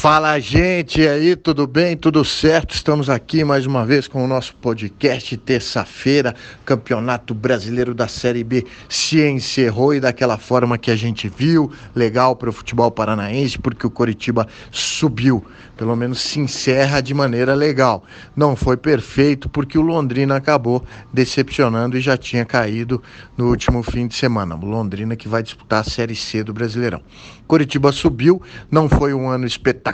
Fala gente, e aí, tudo bem? Tudo certo? Estamos aqui mais uma vez com o nosso podcast terça-feira. Campeonato Brasileiro da Série B se encerrou e daquela forma que a gente viu, legal para o futebol paranaense, porque o Coritiba subiu. Pelo menos se encerra de maneira legal. Não foi perfeito porque o Londrina acabou decepcionando e já tinha caído no último fim de semana. O Londrina que vai disputar a Série C do Brasileirão. Coritiba subiu, não foi um ano espetacular,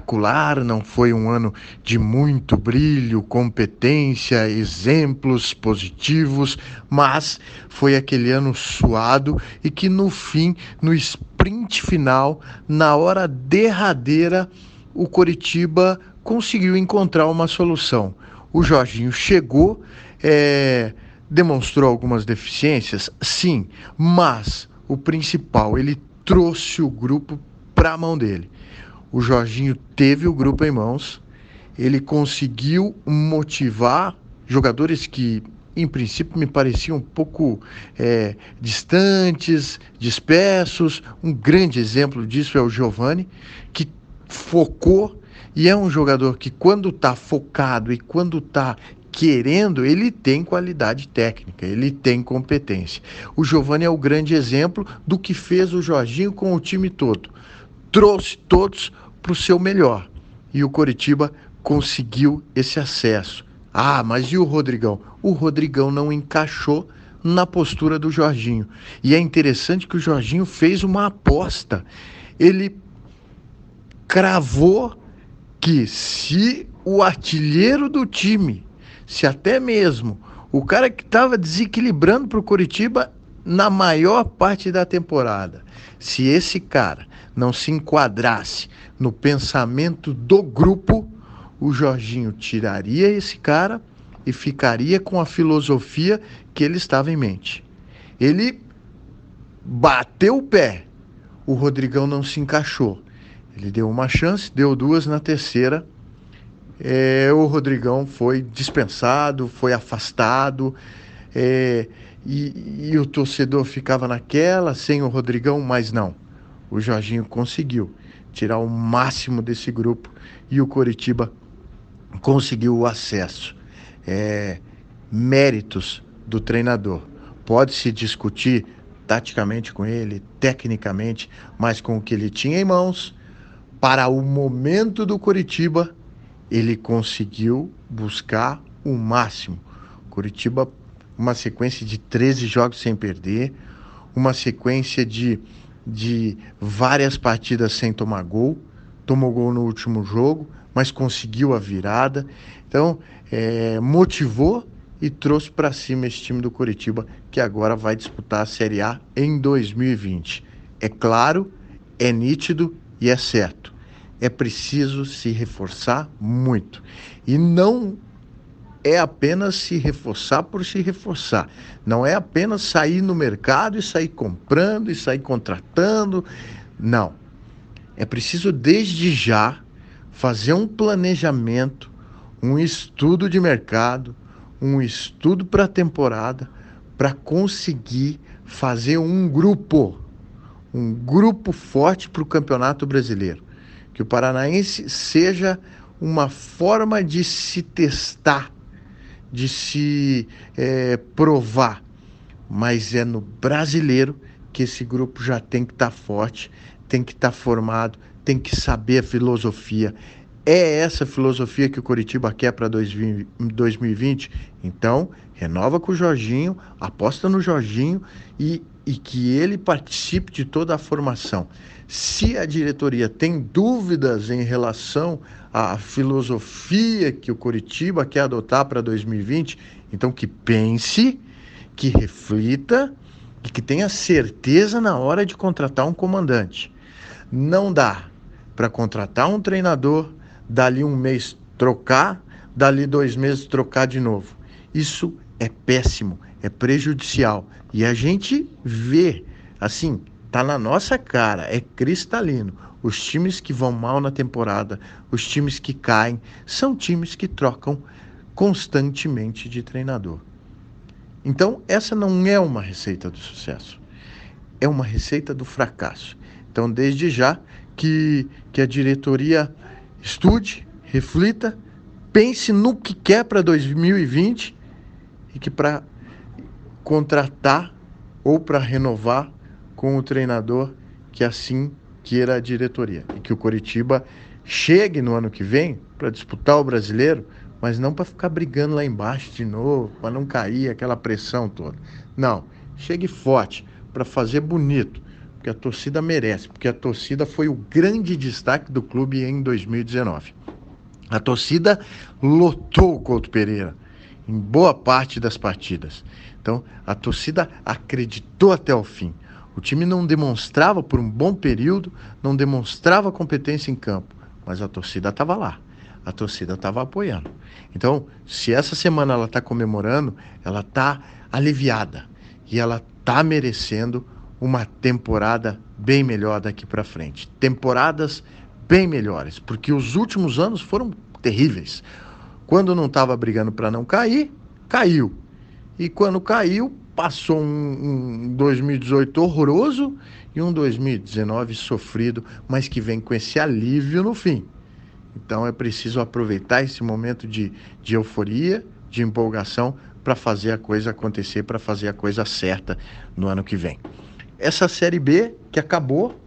não foi um ano de muito brilho, competência, exemplos positivos, mas foi aquele ano suado e que no fim, no sprint final, na hora derradeira, o Coritiba conseguiu encontrar uma solução. O Jorginho chegou, é, demonstrou algumas deficiências, sim, mas o principal, ele trouxe o grupo para a mão dele. O Jorginho teve o grupo em mãos, ele conseguiu motivar jogadores que, em princípio, me pareciam um pouco é, distantes, dispersos. Um grande exemplo disso é o Giovani, que focou e é um jogador que, quando está focado e quando está querendo, ele tem qualidade técnica, ele tem competência. O Giovani é o grande exemplo do que fez o Jorginho com o time todo. Trouxe todos para o seu melhor. E o Coritiba conseguiu esse acesso. Ah, mas e o Rodrigão? O Rodrigão não encaixou na postura do Jorginho. E é interessante que o Jorginho fez uma aposta. Ele cravou que se o artilheiro do time se até mesmo o cara que estava desequilibrando para o Curitiba na maior parte da temporada, se esse cara não se enquadrasse no pensamento do grupo, o Jorginho tiraria esse cara e ficaria com a filosofia que ele estava em mente. Ele bateu o pé, o Rodrigão não se encaixou. Ele deu uma chance, deu duas na terceira é, o Rodrigão foi dispensado, foi afastado, é, e, e o torcedor ficava naquela, sem o Rodrigão, mas não. O Jorginho conseguiu tirar o máximo desse grupo e o Coritiba conseguiu o acesso. É, méritos do treinador. Pode-se discutir taticamente com ele, tecnicamente, mas com o que ele tinha em mãos, para o momento do Coritiba, ele conseguiu buscar o máximo. Curitiba, uma sequência de 13 jogos sem perder, uma sequência de, de várias partidas sem tomar gol, tomou gol no último jogo, mas conseguiu a virada. Então, é, motivou e trouxe para cima esse time do Curitiba, que agora vai disputar a Série A em 2020. É claro, é nítido e é certo é preciso se reforçar muito. E não é apenas se reforçar por se reforçar. Não é apenas sair no mercado e sair comprando e sair contratando. Não. É preciso desde já fazer um planejamento, um estudo de mercado, um estudo para a temporada, para conseguir fazer um grupo, um grupo forte para o Campeonato Brasileiro que o paranaense seja uma forma de se testar, de se é, provar. Mas é no brasileiro que esse grupo já tem que estar tá forte, tem que estar tá formado, tem que saber a filosofia. É essa filosofia que o Coritiba quer para 2020? Então, renova com o Jorginho, aposta no Jorginho e e que ele participe de toda a formação. Se a diretoria tem dúvidas em relação à filosofia que o Curitiba quer adotar para 2020, então que pense, que reflita e que tenha certeza na hora de contratar um comandante. Não dá para contratar um treinador, dali um mês trocar, dali dois meses trocar de novo. Isso é péssimo, é prejudicial. E a gente vê, assim, tá na nossa cara, é cristalino. Os times que vão mal na temporada, os times que caem, são times que trocam constantemente de treinador. Então, essa não é uma receita do sucesso, é uma receita do fracasso. Então, desde já que, que a diretoria estude, reflita, pense no que quer para 2020 e que para contratar ou para renovar com o treinador que assim queira a diretoria e que o Coritiba chegue no ano que vem para disputar o brasileiro, mas não para ficar brigando lá embaixo de novo, para não cair aquela pressão toda. Não, chegue forte para fazer bonito, porque a torcida merece, porque a torcida foi o grande destaque do clube em 2019. A torcida lotou o Couto Pereira em boa parte das partidas. Então, a torcida acreditou até o fim. O time não demonstrava por um bom período, não demonstrava competência em campo, mas a torcida estava lá. A torcida estava apoiando. Então, se essa semana ela está comemorando, ela está aliviada e ela está merecendo uma temporada bem melhor daqui para frente. Temporadas bem melhores, porque os últimos anos foram terríveis. Quando não estava brigando para não cair, caiu. E quando caiu, passou um, um 2018 horroroso e um 2019 sofrido, mas que vem com esse alívio no fim. Então é preciso aproveitar esse momento de, de euforia, de empolgação, para fazer a coisa acontecer, para fazer a coisa certa no ano que vem. Essa Série B que acabou,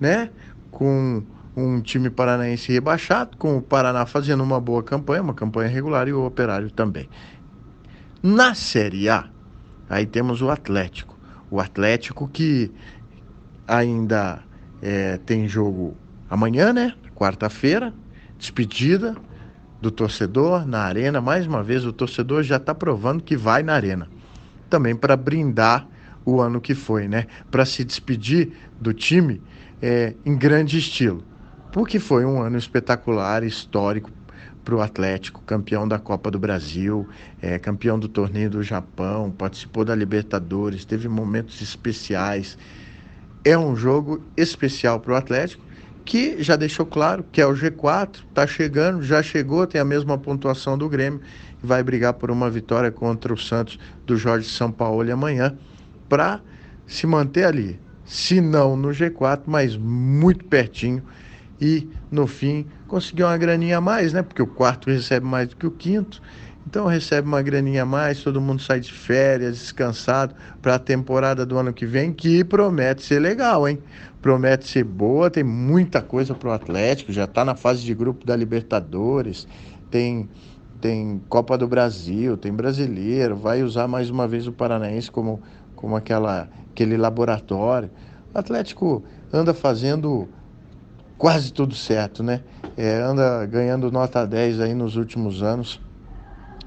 né, com um time paranaense rebaixado, com o Paraná fazendo uma boa campanha, uma campanha regular e o Operário também. Na Série A, Aí temos o Atlético. O Atlético que ainda é, tem jogo amanhã, né? Quarta-feira, despedida do torcedor na arena. Mais uma vez, o torcedor já está provando que vai na arena. Também para brindar o ano que foi, né? Para se despedir do time é, em grande estilo. Porque foi um ano espetacular, histórico para o Atlético, campeão da Copa do Brasil, é, campeão do torneio do Japão, participou da Libertadores, teve momentos especiais. É um jogo especial para o Atlético, que já deixou claro que é o G4, está chegando, já chegou, tem a mesma pontuação do Grêmio e vai brigar por uma vitória contra o Santos do Jorge Sampaoli amanhã para se manter ali. Se não no G4, mas muito pertinho e no fim conseguiu uma graninha a mais, né? Porque o quarto recebe mais do que o quinto. Então recebe uma graninha a mais, todo mundo sai de férias, descansado para a temporada do ano que vem, que promete ser legal, hein? Promete ser boa, tem muita coisa para o Atlético, já está na fase de grupo da Libertadores, tem tem Copa do Brasil, tem Brasileiro, vai usar mais uma vez o Paranaense como, como aquela, aquele laboratório. O Atlético anda fazendo quase tudo certo, né? É, anda ganhando nota 10 aí nos últimos anos.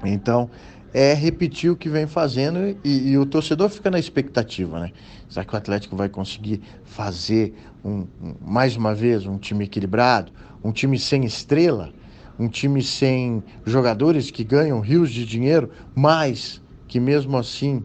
Então, é repetir o que vem fazendo e, e, o torcedor fica na expectativa, né? Será que o Atlético vai conseguir fazer um, um, mais uma vez um time equilibrado, um time sem estrela, um time sem jogadores que ganham rios de dinheiro, mas que mesmo assim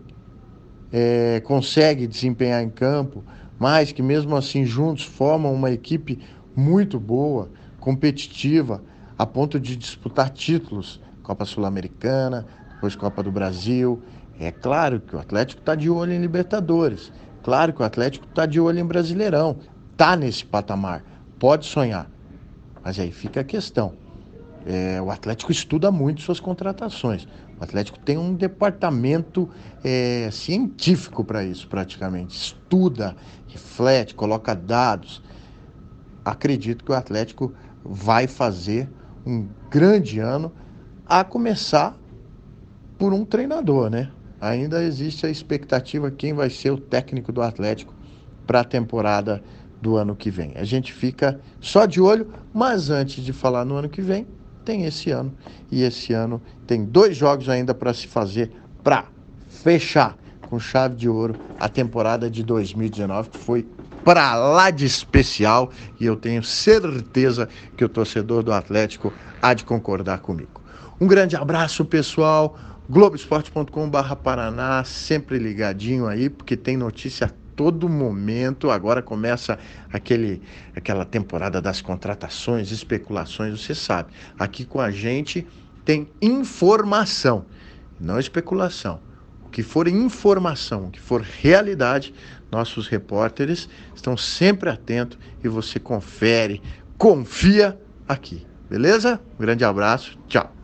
é, consegue desempenhar em campo, mas que mesmo assim juntos formam uma equipe muito boa, competitiva, a ponto de disputar títulos, Copa Sul-Americana, depois Copa do Brasil. É claro que o Atlético está de olho em Libertadores, claro que o Atlético está de olho em Brasileirão, está nesse patamar, pode sonhar. Mas aí fica a questão. É, o Atlético estuda muito suas contratações. O Atlético tem um departamento é, científico para isso, praticamente. Estuda, reflete, coloca dados acredito que o Atlético vai fazer um grande ano, a começar por um treinador, né? Ainda existe a expectativa quem vai ser o técnico do Atlético para a temporada do ano que vem. A gente fica só de olho, mas antes de falar no ano que vem, tem esse ano. E esse ano tem dois jogos ainda para se fazer para fechar com chave de ouro a temporada de 2019, que foi para lá de especial e eu tenho certeza que o torcedor do Atlético há de concordar comigo. Um grande abraço, pessoal. Globoesporte.com/barra Paraná, sempre ligadinho aí, porque tem notícia a todo momento. Agora começa aquele, aquela temporada das contratações, especulações, você sabe. Aqui com a gente tem informação, não especulação. Que for informação, que for realidade, nossos repórteres estão sempre atentos e você confere, confia aqui Beleza? Um grande abraço. Tchau.